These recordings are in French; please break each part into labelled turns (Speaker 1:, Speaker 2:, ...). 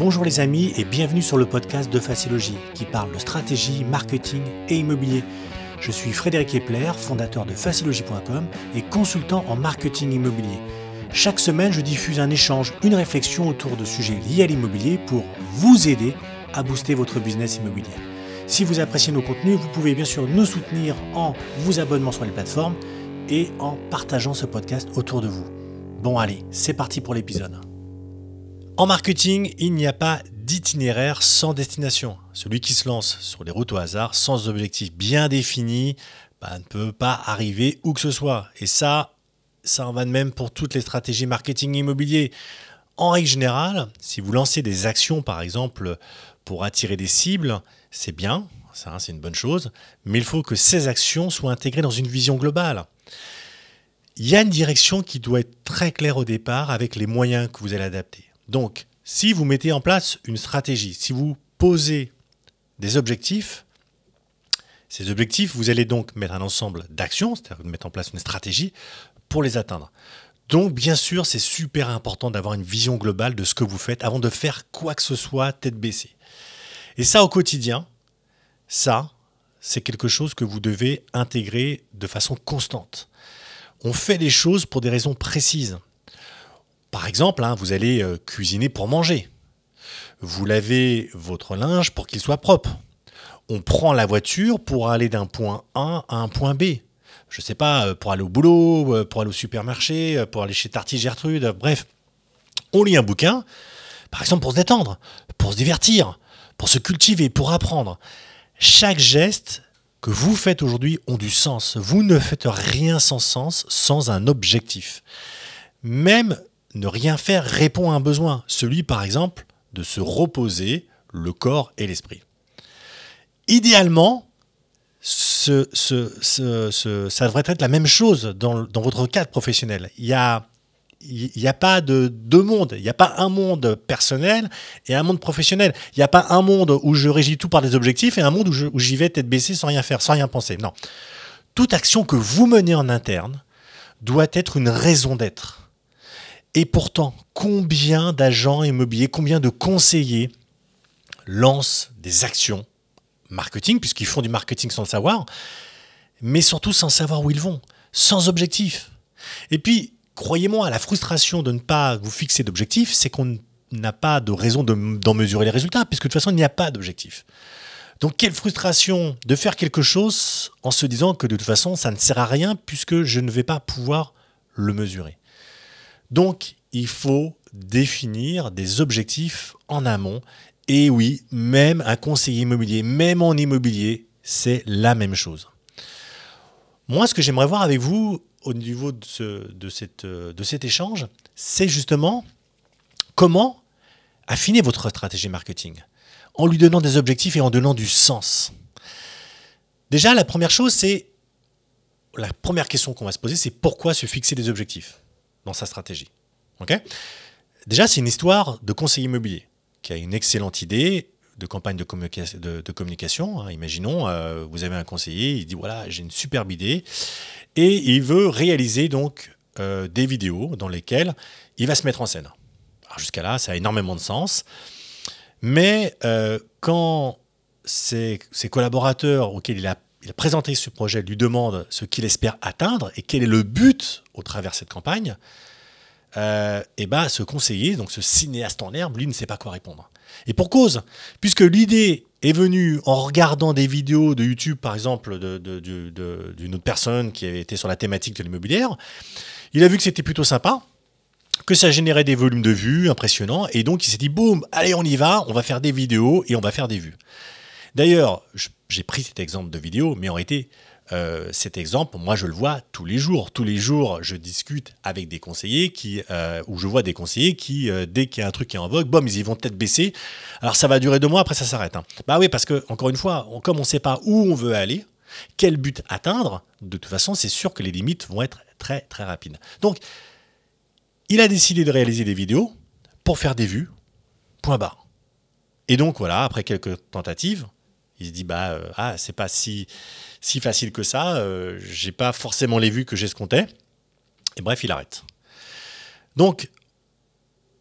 Speaker 1: Bonjour les amis et bienvenue sur le podcast de Facilogie qui parle de stratégie, marketing et immobilier. Je suis Frédéric Epler, fondateur de facilogie.com et consultant en marketing immobilier. Chaque semaine, je diffuse un échange, une réflexion autour de sujets liés à l'immobilier pour vous aider à booster votre business immobilier. Si vous appréciez nos contenus, vous pouvez bien sûr nous soutenir en vous abonnant sur les plateformes et en partageant ce podcast autour de vous. Bon allez, c'est parti pour l'épisode. En marketing, il n'y a pas d'itinéraire sans destination. Celui qui se lance sur des routes au hasard sans objectif bien défini bah, ne peut pas arriver où que ce soit. Et ça, ça en va de même pour toutes les stratégies marketing immobilier. En règle générale, si vous lancez des actions, par exemple, pour attirer des cibles, c'est bien, ça c'est une bonne chose, mais il faut que ces actions soient intégrées dans une vision globale. Il y a une direction qui doit être très claire au départ avec les moyens que vous allez adapter. Donc, si vous mettez en place une stratégie, si vous posez des objectifs, ces objectifs, vous allez donc mettre un ensemble d'actions, c'est-à-dire mettre en place une stratégie pour les atteindre. Donc, bien sûr, c'est super important d'avoir une vision globale de ce que vous faites avant de faire quoi que ce soit tête baissée. Et ça, au quotidien, ça, c'est quelque chose que vous devez intégrer de façon constante. On fait des choses pour des raisons précises. Par exemple, hein, vous allez euh, cuisiner pour manger. Vous lavez votre linge pour qu'il soit propre. On prend la voiture pour aller d'un point A à un point B. Je ne sais pas, euh, pour aller au boulot, euh, pour aller au supermarché, pour aller chez Tarty Gertrude, bref. On lit un bouquin, par exemple pour se détendre, pour se divertir, pour se cultiver, pour apprendre. Chaque geste que vous faites aujourd'hui ont du sens. Vous ne faites rien sans sens, sans un objectif. Même ne rien faire répond à un besoin, celui par exemple de se reposer le corps et l'esprit. Idéalement, ce, ça devrait être la même chose dans, votre cadre professionnel. Il n'y a, il a pas de deux mondes. Il n'y a pas un monde personnel et un monde professionnel. Il n'y a pas un monde où je régis tout par des objectifs et un monde où j'y vais tête baissée sans rien faire, sans rien penser. Non. Toute action que vous menez en interne doit être une raison d'être et pourtant, combien d'agents immobiliers, combien de conseillers lancent des actions marketing, puisqu'ils font du marketing sans le savoir, mais surtout sans savoir où ils vont, sans objectif. Et puis, croyez-moi, la frustration de ne pas vous fixer d'objectif, c'est qu'on n'a pas de raison d'en mesurer les résultats, puisque de toute façon, il n'y a pas d'objectif. Donc, quelle frustration de faire quelque chose en se disant que de toute façon, ça ne sert à rien, puisque je ne vais pas pouvoir le mesurer. Donc, il faut définir des objectifs en amont. Et oui, même un conseiller immobilier, même en immobilier, c'est la même chose. Moi, ce que j'aimerais voir avec vous au niveau cette, de cet échange, c'est justement comment affiner votre stratégie marketing en lui donnant des objectifs et en donnant du sens. Déjà, la première chose, c'est la première question qu'on va se poser, c'est pourquoi se fixer des objectifs? Dans sa stratégie. Déjà, c'est une histoire de conseiller immobilier qui a une excellente idée de campagne de, communication. Hein. Imaginons, euh, vous avez un conseiller, il dit voilà, j'ai une superbe idée, et il veut réaliser donc euh, des vidéos dans lesquelles il va se mettre en scène. jusqu'à là, ça a énormément de sens. Mais euh, quand ses, collaborateurs auxquels il a, il a, présenté ce projet lui demandent ce qu'il espère atteindre et quel est le but au travers de cette campagne, euh, et bah, ce conseiller, donc ce cinéaste en herbe, lui ne sait pas quoi répondre. Et pour cause, puisque l'idée est venue en regardant des vidéos de YouTube, par exemple, d'une autre personne qui avait été sur la thématique de l'immobilière, il a vu que c'était plutôt sympa, que ça générait des volumes de vues impressionnants, et donc il s'est dit, boum, allez, on y va, on va faire des vidéos et on va faire des vues. D'ailleurs, j'ai pris cet exemple de vidéo, mais en réalité, euh, cet exemple, moi je le vois tous les jours. Tous les jours, je discute avec des conseillers qui, euh, ou je vois des conseillers qui, euh, dès qu'il y a un truc qui est en vogue, ils vont tête baissée. Alors ça va durer deux mois, après ça s'arrête. Hein. Bah oui, parce que encore une fois, comme on ne sait pas où on veut aller, quel but atteindre, de toute façon, c'est sûr que les limites vont être très très rapides. Donc, il a décidé de réaliser des vidéos pour faire des vues. Point barre. Et donc voilà, après quelques tentatives, il se dit bah ah c'est pas si si facile que ça. Euh, j'ai pas forcément les vues que j'escomptais. Et bref, il arrête. Donc,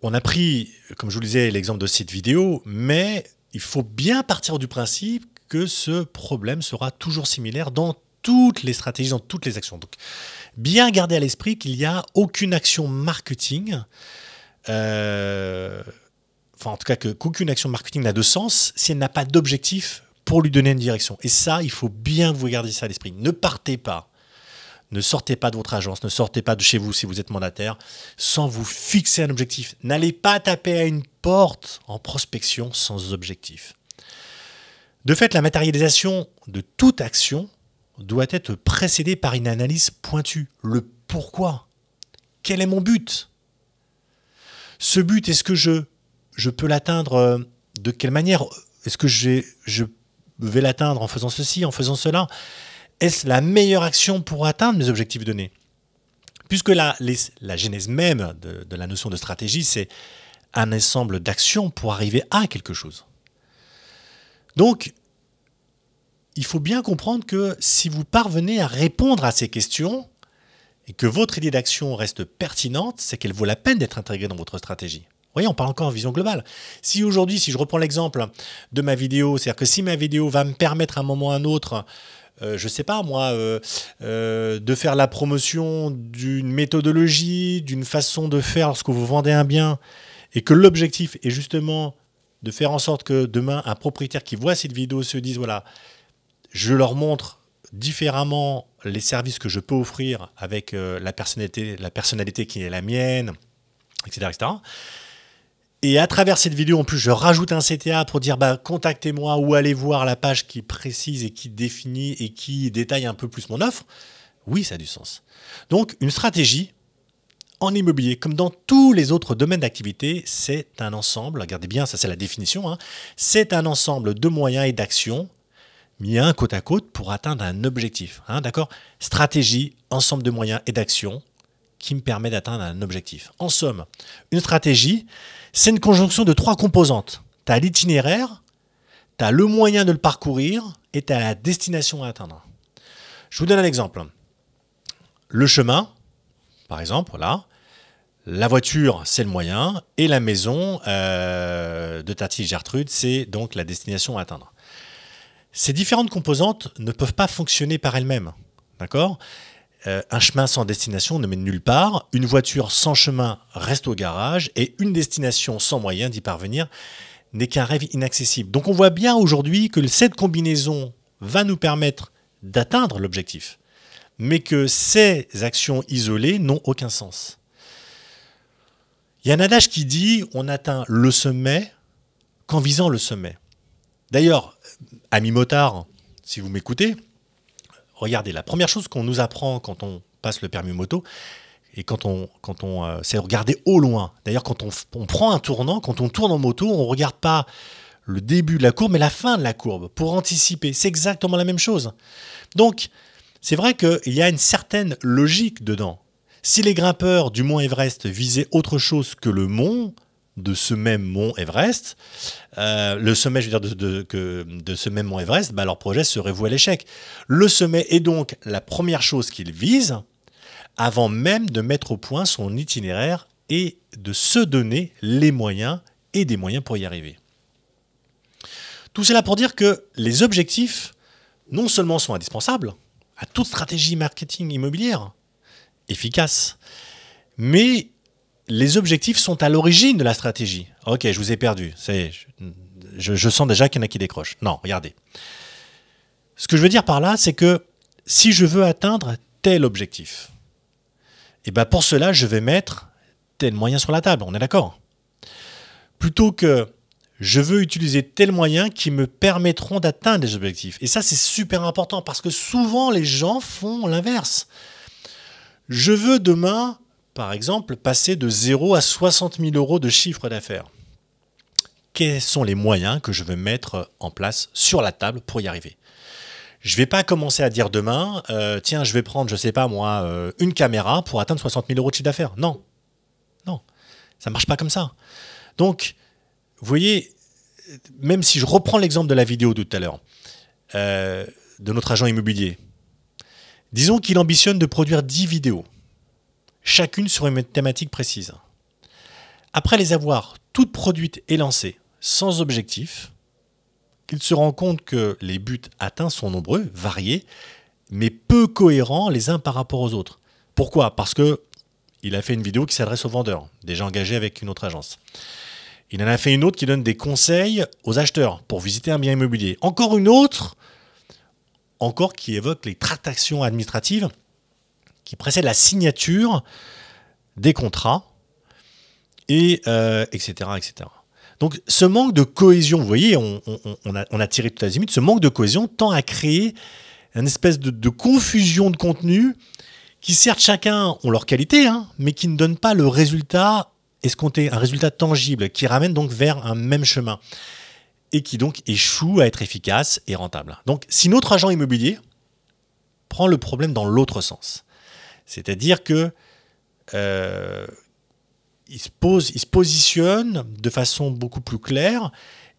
Speaker 1: on a pris, comme je vous le disais, l'exemple de cette vidéo, mais il faut bien partir du principe que ce problème sera toujours similaire dans toutes les stratégies, dans toutes les actions. Donc, bien garder à l'esprit qu'il n'y a aucune action marketing, euh, enfin en tout cas qu'aucune action marketing n'a de sens si elle n'a pas d'objectif pour lui donner une direction. Et ça, il faut bien vous garder ça à l'esprit. Ne partez pas, ne sortez pas de votre agence, ne sortez pas de chez vous si vous êtes mandataire, sans vous fixer un objectif. N'allez pas taper à une porte en prospection sans objectif. De fait, la matérialisation de toute action doit être précédée par une analyse pointue. Le pourquoi? Quel est mon but? Ce but, est-ce que je, je peux l'atteindre euh, de quelle manière? Est-ce que je vais l'atteindre en faisant ceci, en faisant cela Est-ce la meilleure action pour atteindre mes objectifs donnés? Puisque la, la genèse même de, de la notion de stratégie, c'est un ensemble d'actions pour arriver à quelque chose. Donc, il faut bien comprendre que si vous parvenez à répondre à ces questions et que votre idée d'action reste pertinente, c'est qu'elle vaut la peine d'être intégrée dans votre stratégie. Voyez, on parle encore en vision globale. Si aujourd'hui, si je reprends l'exemple de ma vidéo, c'est-à-dire que si ma vidéo va me permettre à un moment ou à un autre, euh, je ne sais pas moi, euh, euh, de faire la promotion d'une méthodologie, d'une façon de faire lorsque vous vendez un bien, et que l'objectif est justement de faire en sorte que demain, un propriétaire qui voit cette vidéo se dise, voilà, je leur montre différemment les services que je peux offrir avec euh, la, personnalité, la personnalité qui est la mienne, etc., etc. Et à travers cette vidéo, en plus, je rajoute un CTA pour dire bah, contactez-moi ou allez voir la page qui précise et qui définit et qui détaille un peu plus mon offre. Oui, ça a du sens. Donc, une stratégie en immobilier, comme dans tous les autres domaines d'activité, c'est un ensemble, regardez bien, ça c'est la définition, hein, c'est un ensemble de moyens et d'actions mis un côte à côte pour atteindre un objectif. Hein, D'accord? Stratégie, ensemble de moyens et d'actions qui me permet d'atteindre un objectif. En somme, une stratégie, c'est une conjonction de trois composantes. Tu as l'itinéraire, tu as le moyen de le parcourir et tu as la destination à atteindre. Je vous donne un exemple. Le chemin, par exemple, là, la voiture, c'est le moyen, et la maison euh, de Tati Gertrude, c'est donc la destination à atteindre. Ces différentes composantes ne peuvent pas fonctionner par elles-mêmes. D'accord? Euh, Un chemin sans destination ne mène nulle part, une voiture sans chemin reste au garage, et une destination sans moyen d'y parvenir n'est qu'un rêve inaccessible. Donc on voit bien aujourd'hui que cette combinaison va nous permettre d'atteindre l'objectif, mais que ces actions isolées n'ont aucun sens. Il y a un adage qui dit on atteint le sommet qu'en visant le sommet. D'ailleurs, ami motard, si vous m'écoutez, regardez, la première chose qu'on nous apprend quand on passe le permis moto, et quand on, quand on, euh, c'est regarder au loin. D'ailleurs, quand on, on, prend un tournant, quand on tourne en moto, on ne regarde pas le début de la courbe, mais la fin de la courbe pour anticiper. C'est exactement la même chose. Donc, c'est vrai qu'il y a une certaine logique dedans. Si les grimpeurs du mont Everest visaient autre chose que le mont, de ce même mont Everest, euh, le sommet, je veux dire, de, ce même mont Everest, bah, leur projet serait voué à l'échec. Le sommet est donc la première chose qu'ils visent avant même de mettre au point son itinéraire et de se donner les moyens et des moyens pour y arriver. Tout cela pour dire que les objectifs, non seulement sont indispensables à toute stratégie marketing immobilière efficace, mais les objectifs sont à l'origine de la stratégie. Ok, je vous ai perdu. Je, sens déjà qu'il y en a qui décrochent. Non, regardez. Ce que je veux dire par là, c'est que si je veux atteindre tel objectif, et eh ben pour cela, je vais mettre tel moyen sur la table. On est d'accord? Plutôt que je veux utiliser tel moyen qui me permettront d'atteindre des objectifs. Et ça, c'est super important parce que souvent, les gens font l'inverse. Je veux demain par exemple, passer de 0 à 60 000 euros de chiffre d'affaires. Quels sont les moyens que je veux mettre en place sur la table pour y arriver? Je ne vais pas commencer à dire demain, euh, tiens, je vais prendre, je ne sais pas moi, euh, une caméra pour atteindre 60 000 euros de chiffre d'affaires. Non, non, ça ne marche pas comme ça. Donc, vous voyez, même si je reprends l'exemple de la vidéo de tout à l'heure, euh, de notre agent immobilier, disons qu'il ambitionne de produire 10 vidéos chacune sur une thématique précise. après les avoir toutes produites et lancées sans objectif, il se rend compte que les buts atteints sont nombreux, variés, mais peu cohérents les uns par rapport aux autres. Pourquoi? Parce que il a fait une vidéo qui s'adresse aux vendeurs, déjà engagés avec une autre agence. Il en a fait une autre qui donne des conseils aux acheteurs pour visiter un bien immobilier. Encore une autre, encore qui évoque les tractations administratives qui précèdent la signature des contrats, et euh, etc., etc. Donc ce manque de cohésion, vous voyez, on, a, tiré tout azimut, ce manque de cohésion tend à créer une espèce de, confusion de contenu qui certes chacun ont leur qualité, hein, mais qui ne donne pas le résultat escompté, un résultat tangible, qui ramène donc vers un même chemin et qui donc échoue à être efficace et rentable. Donc si notre agent immobilier prend le problème dans l'autre sens, c'est-à-dire que euh, il, se pose, il positionne de façon beaucoup plus claire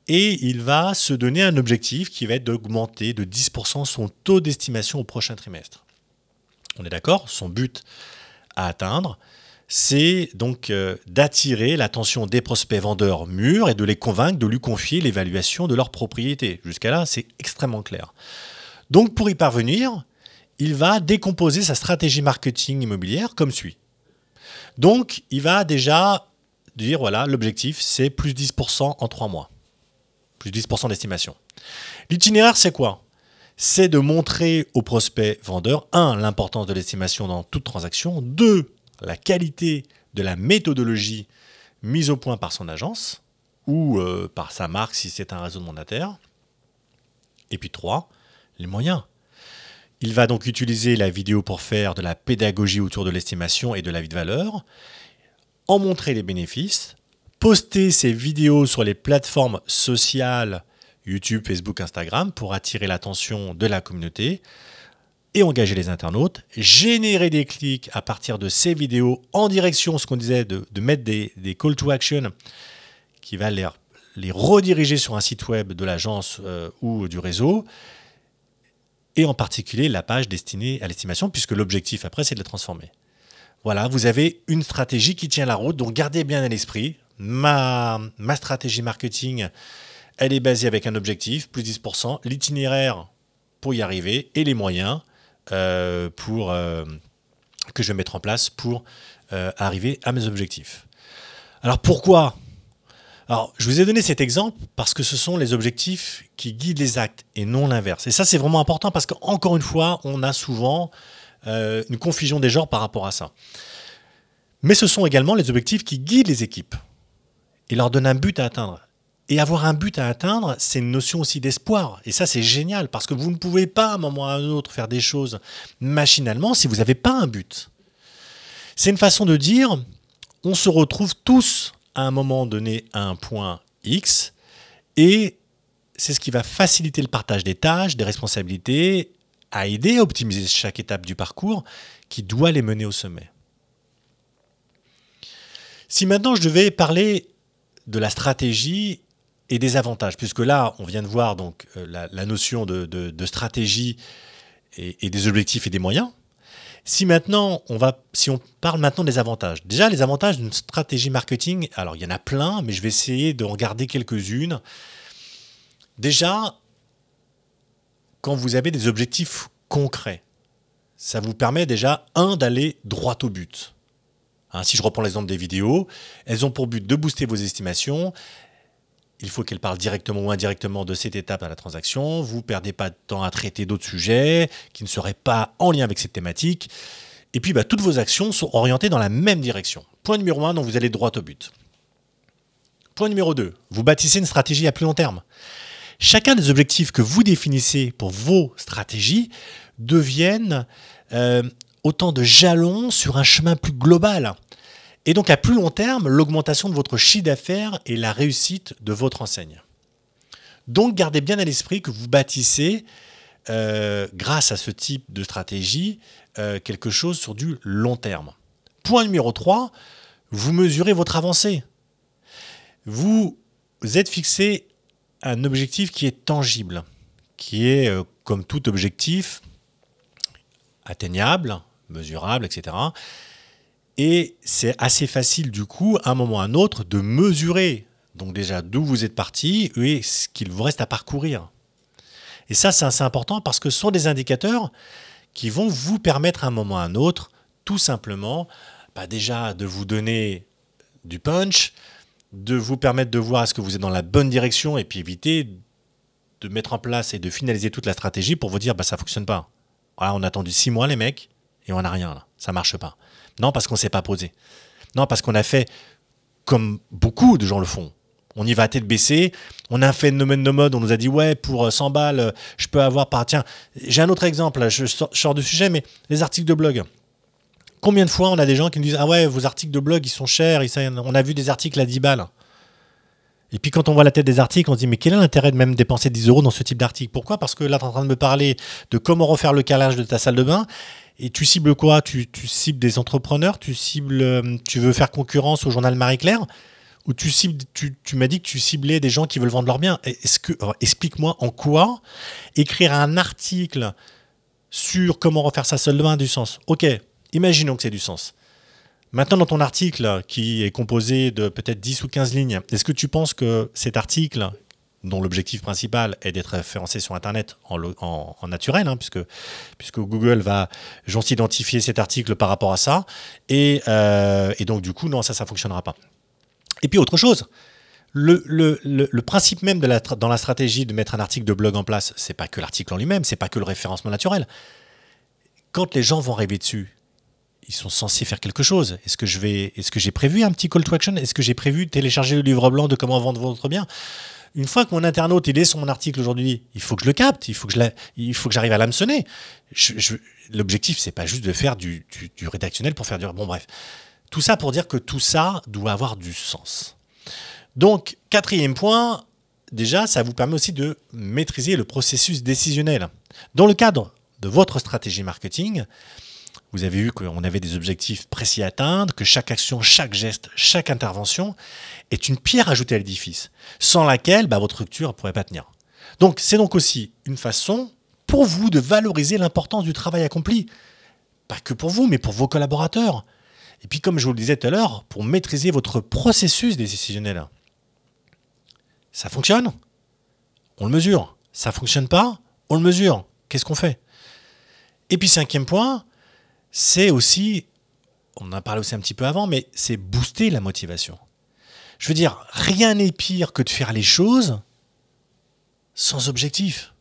Speaker 1: et il va se donner un objectif qui va être d'augmenter de 10% son taux d'estimation au prochain trimestre. On est d'accord? Son but à atteindre, c'est donc euh, d'attirer l'attention des prospects vendeurs mûrs et de les convaincre de lui confier l'évaluation de leur propriété. Jusqu'à là, c'est extrêmement clair. Donc pour y parvenir, il va décomposer sa stratégie marketing immobilière comme suit. Donc, il va déjà dire, voilà, l'objectif, c'est plus 10% en 3 mois. Plus 10% d'estimation. L'itinéraire, c'est quoi? C'est de montrer aux prospects vendeurs, un, l'importance de l'estimation dans toute transaction, deux, la qualité de la méthodologie mise au point par son agence, ou euh, par sa marque si c'est un réseau de mandataires. Et puis trois, les moyens. Il va donc utiliser la vidéo pour faire de la pédagogie autour de l'estimation et de la vie de valeur, en montrer les bénéfices, poster ses vidéos sur les plateformes sociales YouTube, Facebook, Instagram pour attirer l'attention de la communauté et engager les internautes, générer des clics à partir de ces vidéos en direction, ce qu'on disait, de, mettre des, call to action qui va les, les rediriger sur un site web de l'agence euh, ou du réseau, et en particulier la page destinée à l'estimation, puisque l'objectif après, c'est de la transformer. Voilà, vous avez une stratégie qui tient la route, donc gardez bien à l'esprit, ma, ma stratégie marketing, elle est basée avec un objectif, plus 10%, l'itinéraire pour y arriver et les moyens euh, pour, euh, que je vais mettre en place pour euh, arriver à mes objectifs. Alors pourquoi alors, je vous ai donné cet exemple parce que ce sont les objectifs qui guident les actes et non l'inverse. Et ça, c'est vraiment important parce qu'encore une fois, on a souvent euh, une confusion des genres par rapport à ça. Mais ce sont également les objectifs qui guident les équipes et leur donnent un but à atteindre. Et avoir un but à atteindre, c'est une notion aussi d'espoir. Et ça, c'est génial parce que vous ne pouvez pas, à un moment ou à un autre, faire des choses machinalement si vous n'avez pas un but. C'est une façon de dire, on se retrouve tous à un moment donné à un point X et c'est ce qui va faciliter le partage des tâches, des responsabilités, à aider à optimiser chaque étape du parcours qui doit les mener au sommet. Si maintenant je devais parler de la stratégie et des avantages, puisque là on vient de voir donc euh, la, notion de, stratégie et, des objectifs et des moyens, si maintenant on va, si on parle maintenant des avantages, déjà les avantages d'une stratégie marketing, alors il y en a plein, mais je vais essayer de regarder quelques-unes. Déjà, quand vous avez des objectifs concrets, ça vous permet déjà, un, d'aller droit au but. Hein, si je reprends l'exemple des vidéos, elles ont pour but de booster vos estimations, il faut qu'elle parle directement ou indirectement de cette étape à la transaction. Vous ne perdez pas de temps à traiter d'autres sujets qui ne seraient pas en lien avec cette thématique. Et puis, bah, toutes vos actions sont orientées dans la même direction. Point numéro 1, donc vous allez droit au but. Point numéro 2, vous bâtissez une stratégie à plus long terme. Chacun des objectifs que vous définissez pour vos stratégies deviennent euh, autant de jalons sur un chemin plus global. Et donc à plus long terme, l'augmentation de votre chiffre d'affaires et la réussite de votre enseigne. Donc gardez bien à l'esprit que vous bâtissez, euh, grâce à ce type de stratégie, euh, quelque chose sur du long terme. Point numéro 3, vous mesurez votre avancée. Vous êtes fixé un objectif qui est tangible, qui est, euh, comme tout objectif, atteignable, mesurable, etc Et c'est assez facile du coup, à un moment ou à un autre, de mesurer. Donc déjà d'où vous êtes parti et ce qu'il vous reste à parcourir. Et ça, c'est assez important parce que ce sont des indicateurs qui vont vous permettre à un moment ou à un autre, tout simplement, bah, déjà de vous donner du punch, de vous permettre de voir est-ce que vous êtes dans la bonne direction et puis éviter de mettre en place et de finaliser toute la stratégie pour vous dire bah ça fonctionne pas. Voilà, on a attendu six mois les mecs et on n'a rien là, ça marche pas. Non parce qu'on s'est pas posé. Non parce qu'on a fait comme beaucoup de gens le font. On y va à tête baissée. On a un phénomène de mode. On nous a dit ouais pour 100 balles, je peux avoir par tiens. J'ai un autre exemple. Je sors, je sors du sujet, mais les articles de blog. Combien de fois on a des gens qui nous disent Ah ouais, vos articles de blog, ils sont chers, on a vu des articles à 10 balles. Et puis quand on voit la tête des articles, on se dit Mais quel est l'intérêt de même dépenser 10 euros dans ce type d'article? Pourquoi? Parce que là, tu es en train de me parler de comment refaire le calage de ta salle de bain. Et tu cibles quoi? Tu, cibles des entrepreneurs? Tu cibles, euh, tu veux faire concurrence au journal Marie-Claire Ou tu cibles, tu, m'as dit que tu ciblais des gens qui veulent vendre leurs biens. Explique-moi en quoi écrire un article sur comment refaire sa salle de bain a du sens? Ok, Imaginons que c'est du sens. Maintenant, dans ton article, qui est composé de peut-être 10 ou 15 lignes, est-ce que tu penses que cet article, dont l'objectif principal est d'être référencé sur Internet en, naturel, hein, puisque, Google va j'en identifier cet article par rapport à ça, et, euh, donc du coup, non, ça, ça ne fonctionnera pas. Et puis autre chose, le, principe même dans la stratégie de mettre un article de blog en place, c'est pas que l'article en lui-même, c'est pas que le référencement naturel. Quand les gens vont arriver dessus, ils sont censés faire quelque chose. Est-ce que je vais, est-ce que j'ai prévu un petit call to action? Est-ce que j'ai prévu télécharger le livre blanc de comment vendre votre bien? Une fois que mon internaute il est sur mon article aujourd'hui, il faut que je le capte, il faut que je il faut que j'arrive à l'hameçonner. Je, L'objectif c'est pas juste de faire du, du, rédactionnel pour faire du bon bref. Tout ça pour dire que tout ça doit avoir du sens. Donc quatrième point, déjà ça vous permet aussi de maîtriser le processus décisionnel. Dans le cadre de votre stratégie marketing, vous avez vu qu'on avait des objectifs précis à atteindre, que chaque action, chaque geste, chaque intervention est une pierre ajoutée à l'édifice, sans laquelle bah, votre structure ne pourrait pas tenir. Donc c'est donc aussi une façon pour vous de valoriser l'importance du travail accompli. Pas que pour vous, mais pour vos collaborateurs. Et puis comme je vous le disais tout à l'heure, pour maîtriser votre processus décisionnel. Ça fonctionne On le mesure. Ça fonctionne pas On le mesure. Qu'est-ce qu'on fait? Et puis cinquième point, c'est aussi, on en a parlé aussi un petit peu avant, mais c'est booster la motivation. Je veux dire, rien n'est pire que de faire les choses sans objectif.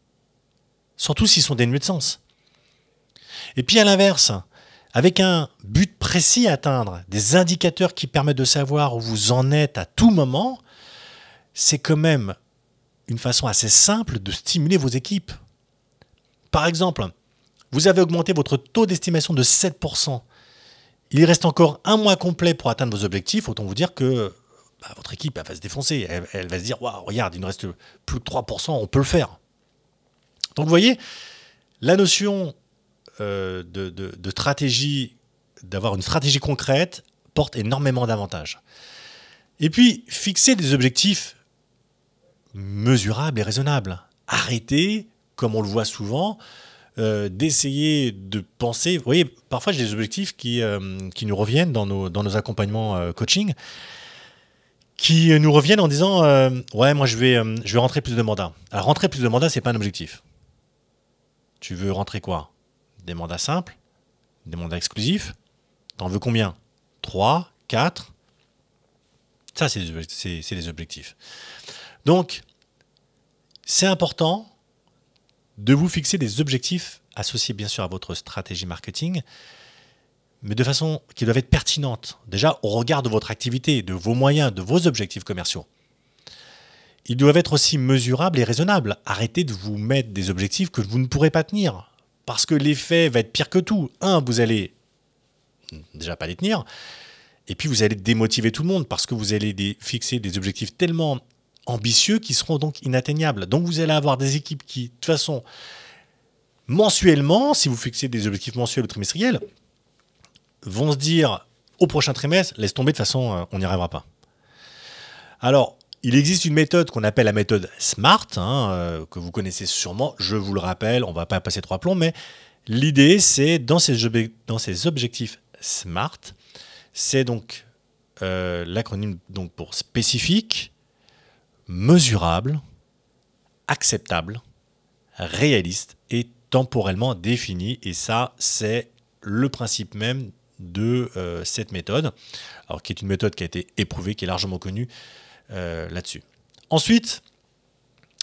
Speaker 1: Surtout s'ils sont dénués de sens. Et puis à l'inverse, avec un but précis à atteindre, des indicateurs qui permettent de savoir où vous en êtes à tout moment, c'est quand même une façon assez simple de stimuler vos équipes. Par exemple, vous avez augmenté votre taux d'estimation de 7%. Il reste encore un mois complet pour atteindre vos objectifs. Autant vous dire que bah, votre équipe va se défoncer. Elle, va se dire Waouh, regarde, il nous reste plus de 3%, on peut le faire. Donc vous voyez, la notion euh, de, de stratégie, d'avoir une stratégie concrète, porte énormément d'avantages. Et puis, fixer des objectifs mesurables et raisonnables. Arrêtez, comme on le voit souvent, euh, d'essayer de penser. Vous voyez, parfois j'ai des objectifs qui, euh, qui nous reviennent dans nos, dans nos accompagnements euh, coaching, qui nous reviennent en disant Ouais, moi je vais, je vais rentrer plus de mandats. Alors, rentrer plus de mandats, c'est pas un objectif. Tu veux rentrer quoi? Des mandats simples Des mandats exclusifs? T'en veux combien? 3 4 Ça, c'est des objectifs. Donc, c'est important de vous fixer des objectifs associés bien sûr à votre stratégie marketing, mais de façon qui doivent être pertinentes. Déjà au regard de votre activité, de vos moyens, de vos objectifs commerciaux. Ils doivent être aussi mesurables et raisonnables. Arrêtez de vous mettre des objectifs que vous ne pourrez pas tenir. Parce que l'effet va être pire que tout. Un, vous allez déjà pas les tenir. Et puis vous allez démotiver tout le monde parce que vous allez fixer des objectifs tellement ambitieux qui seront donc inatteignables. Donc vous allez avoir des équipes qui, de toute façon, mensuellement, si vous fixez des objectifs mensuels ou trimestriels, vont se dire au prochain trimestre, laisse tomber, de toute façon, euh, on n'y arrivera pas. Alors, il existe une méthode qu'on appelle la méthode SMART, hein, euh, que vous connaissez sûrement, je vous le rappelle, on ne va pas passer trois plombs, mais l'idée, c'est dans ces, objectifs SMART, C'est donc euh, l'acronyme pour spécifique, mesurable, acceptable, réaliste et temporellement défini. Et ça, c'est le principe même de euh, cette méthode, qui est une méthode qui a été éprouvée, qui est largement connue euh, là-dessus. Ensuite,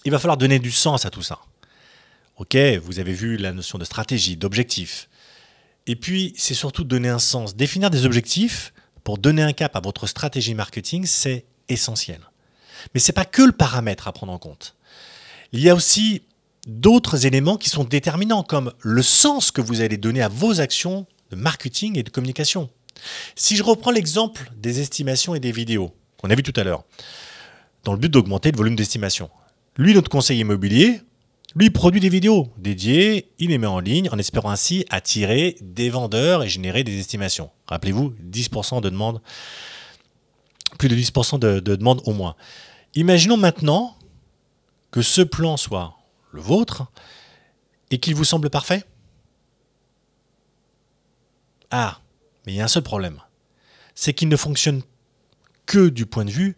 Speaker 1: il va falloir donner du sens à tout ça. Ok, vous avez vu la notion de stratégie, d'objectif. Et puis, c'est surtout donner un sens. Définir des objectifs pour donner un cap à votre stratégie marketing, c'est essentiel. Mais ce n'est pas que le paramètre à prendre en compte. Il y a aussi d'autres éléments qui sont déterminants, comme le sens que vous allez donner à vos actions de marketing et de communication. Si je reprends l'exemple des estimations et des vidéos qu'on a vu tout à l'heure, dans le but d'augmenter le volume d'estimation. Lui, notre conseiller immobilier, lui produit des vidéos dédiées, il les met en ligne en espérant ainsi attirer des vendeurs et générer des estimations. Rappelez-vous, 10% de demandes, plus de 10% de, de demandes au moins. Imaginons maintenant que ce plan soit le vôtre et qu'il vous semble parfait. Ah, mais il y a un seul problème. C'est qu'il ne fonctionne que du point de vue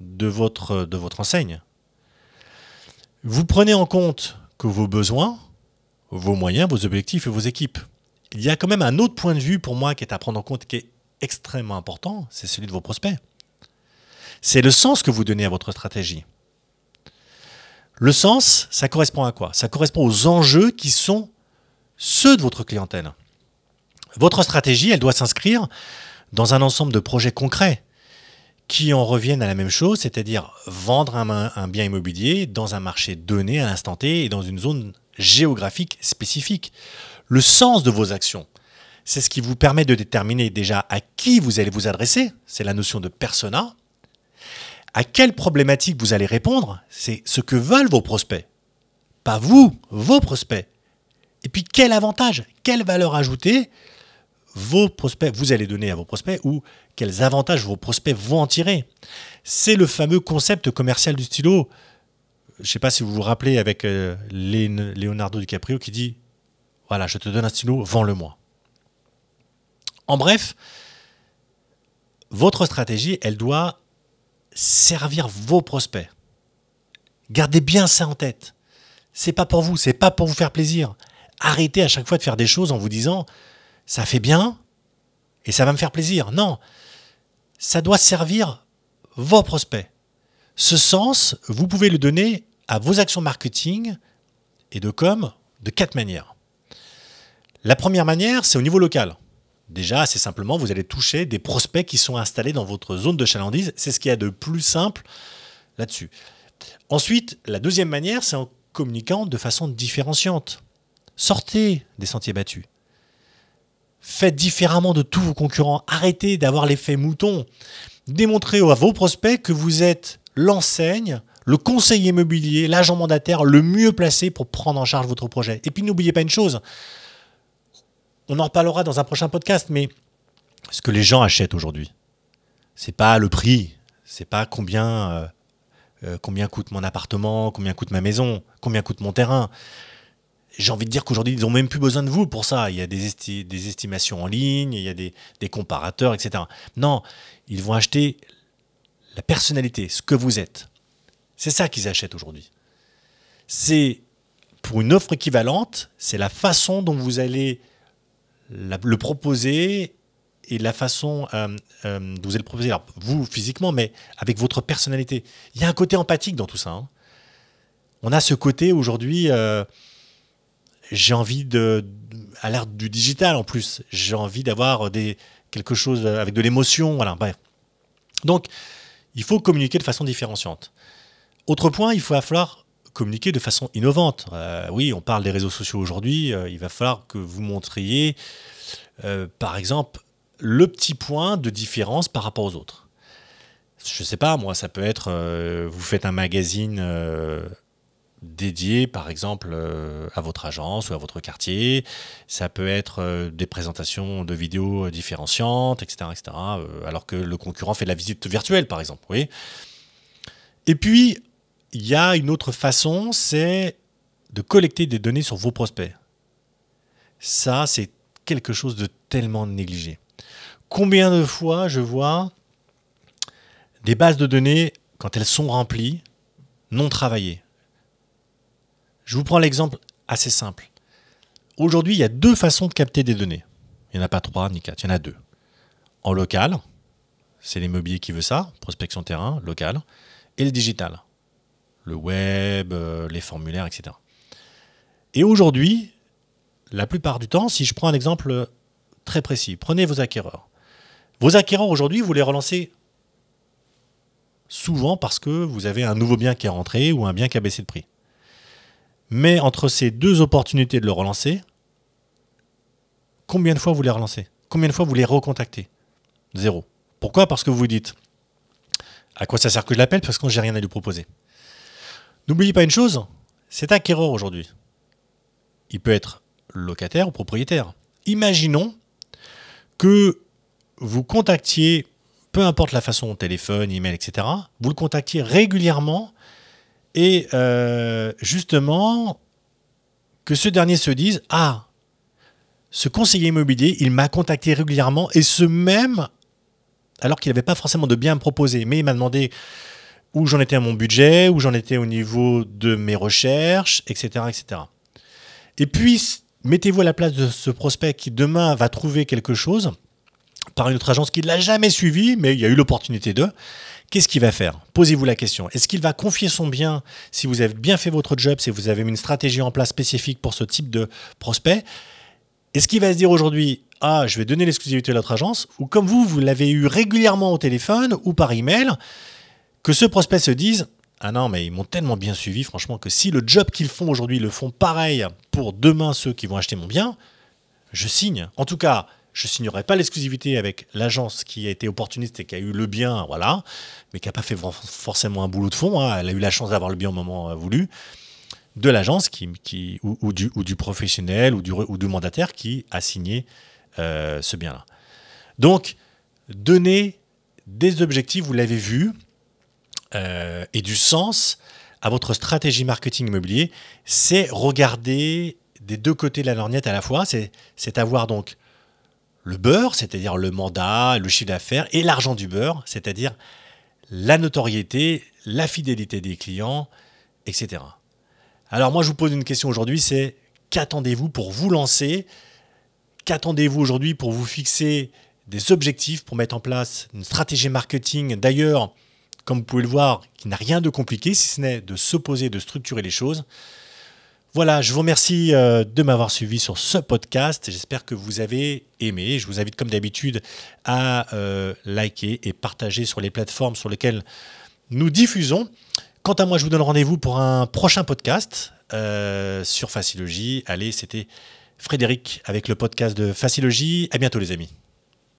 Speaker 1: de votre, enseigne. Vous prenez en compte que vos besoins, vos moyens, vos objectifs et vos équipes. Il y a quand même un autre point de vue pour moi qui est à prendre en compte, qui est extrêmement important, c'est celui de vos prospects. C'est le sens que vous donnez à votre stratégie. Le sens, ça correspond à quoi? Ça correspond aux enjeux qui sont ceux de votre clientèle. Votre stratégie, elle doit s'inscrire dans un ensemble de projets concrets qui en reviennent à la même chose, c'est-à-dire vendre un, bien immobilier dans un marché donné à l'instant T et dans une zone géographique spécifique. Le sens de vos actions, c'est ce qui vous permet de déterminer déjà à qui vous allez vous adresser, c'est la notion de persona, à quelle problématique vous allez répondre, c'est ce que veulent vos prospects. Pas vous, vos prospects. Et puis quel avantage, quelle valeur ajoutée vos prospects, vous allez donner à vos prospects ou quels avantages vos prospects vont en tirer. C'est le fameux concept commercial du stylo. Je ne sais pas si vous vous rappelez avec euh, Leonardo DiCaprio qui dit Voilà, je te donne un stylo, vends-le-moi. En bref, votre stratégie, elle doit servir vos prospects. Gardez bien ça en tête. C'est pas pour vous, c'est pas pour vous faire plaisir. Arrêtez à chaque fois de faire des choses en vous disant ça fait bien et ça va me faire plaisir. Non, ça doit servir vos prospects. Ce sens, vous pouvez le donner à vos actions marketing et de com de quatre manières. La première manière, c'est au niveau local. Déjà, assez simplement, vous allez toucher des prospects qui sont installés dans votre zone de chalandise. C'est ce qu'il y a de plus simple là-dessus. Ensuite, la deuxième manière, c'est en communiquant de façon différenciante. Sortez des sentiers battus. Faites différemment de tous vos concurrents. Arrêtez d'avoir l'effet mouton. Démontrez à vos prospects que vous êtes l'enseigne, le conseiller immobilier, l'agent mandataire le mieux placé pour prendre en charge votre projet. Et puis n'oubliez pas une chose, on en reparlera dans un prochain podcast, mais ce que les gens achètent aujourd'hui, c'est pas le prix, c'est pas combien, euh, euh, combien coûte mon appartement, combien coûte ma maison, combien coûte mon terrain j'ai envie de dire qu'aujourd'hui, ils n'ont même plus besoin de vous pour ça. Il y a des, des estimations en ligne, il y a des, des, comparateurs, etc. Non, ils vont acheter la personnalité, ce que vous êtes. C'est ça qu'ils achètent aujourd'hui. C'est pour une offre équivalente, c'est la façon dont vous allez le proposer et la façon euh, euh, dont vous le proposer, alors vous physiquement, mais avec votre personnalité. Il y a un côté empathique dans tout ça. Hein. On a ce côté aujourd'hui. Euh, j'ai envie de, à l'ère du digital en plus, j'ai envie d'avoir des, quelque chose avec de l'émotion, voilà, bref. Donc, il faut communiquer de façon différenciante. Autre point, il faut falloir communiquer de façon innovante. Euh, oui, on parle des réseaux sociaux aujourd'hui, euh, il va falloir que vous montriez, euh, par exemple, le petit point de différence par rapport aux autres. Je ne sais pas, moi, ça peut être, vous faites un magazine dédié, par exemple, à votre agence ou à votre quartier. Ça peut être des présentations de vidéos différenciantes, etc., etc. Alors que le concurrent fait de la visite virtuelle, par exemple. Et puis, il y a une autre façon, c'est de collecter des données sur vos prospects. Ça, c'est quelque chose de tellement négligé. Combien de fois je vois des bases de données, quand elles sont remplies, non travaillées? Je vous prends l'exemple assez simple. Aujourd'hui, il y a deux façons de capter des données. Il n'y en a pas trois ni quatre, il y en a deux. En local, c'est l'immobilier qui veut ça, prospection terrain, local, et le digital, le web, euh, les formulaires, etc. Et aujourd'hui, la plupart du temps, si je prends un exemple très précis, prenez vos acquéreurs. Vos acquéreurs aujourd'hui, vous les relancez souvent parce que vous avez un nouveau bien qui est rentré ou un bien qui a baissé de prix. Mais entre ces deux opportunités de le relancer, combien de fois vous les relancez? Combien de fois vous les recontactez? Zéro. Pourquoi? Parce que vous vous dites à quoi ça sert que je l'appelle? Parce que j'ai rien à lui proposer. N'oubliez pas une chose, cet acquéreur aujourd'hui, il peut être locataire ou propriétaire. Imaginons que vous contactiez, peu importe la façon, téléphone, email, etc., vous le contactiez régulièrement et euh, justement que ce dernier se dise Ah, ce conseiller immobilier, il m'a contacté régulièrement et ce même alors qu'il n'avait pas forcément de bien à me proposer, mais il m'a demandé où j'en étais à mon budget, où j'en étais au niveau de mes recherches, etc. etc. Et puis, mettez-vous à la place de ce prospect qui demain va trouver quelque chose par une autre agence qui ne l'a jamais suivi, mais il y a eu l'opportunité de. Qu'est-ce qu'il va faire? Posez-vous la question. Est-ce qu'il va confier son bien si vous avez bien fait votre job, si vous avez mis une stratégie en place spécifique pour ce type de prospect? Est-ce qu'il va se dire aujourd'hui ah, je vais donner l'exclusivité à l'autre agence, ou comme vous, vous l'avez eu régulièrement au téléphone ou par email, que ce prospect se dise ah non, mais ils m'ont tellement bien suivi, franchement, que si le job qu'ils font aujourd'hui le font pareil pour demain ceux qui vont acheter mon bien, je signe. En tout cas, je signerai pas l'exclusivité avec l'agence qui a été opportuniste et qui a eu le bien, voilà, mais qui n'a pas fait forcément un boulot de fond. Hein. Elle a eu la chance d'avoir le bien au moment euh, voulu de l'agence ou, du, professionnel ou du, ou du mandataire qui a signé euh, ce bien-là. Donc, donner des objectifs, vous l'avez vu, euh, et du sens à votre stratégie marketing immobilier, c'est regarder des deux côtés de la lorgnette à la fois, c'est avoir donc le beurre, c'est-à-dire le mandat, le chiffre d'affaires, et l'argent du beurre, c'est-à-dire la notoriété, la fidélité des clients, etc. Alors moi je vous pose une question aujourd'hui, c'est qu'attendez-vous pour vous lancer? Qu'attendez-vous aujourd'hui pour vous fixer des objectifs, pour mettre en place une stratégie marketing? D'ailleurs, comme vous pouvez le voir, qui n'a rien de compliqué, si ce n'est de se poser, de structurer les choses. Voilà, je vous remercie euh, de m'avoir suivi sur ce podcast. J'espère que vous avez aimé. Je vous invite comme d'habitude à euh, liker et partager sur les plateformes sur lesquelles nous diffusons. Quant à moi, je vous donne rendez-vous pour un prochain podcast euh, sur Facilogie. Allez, c'était Frédéric avec le podcast de Facilogie. À bientôt les amis.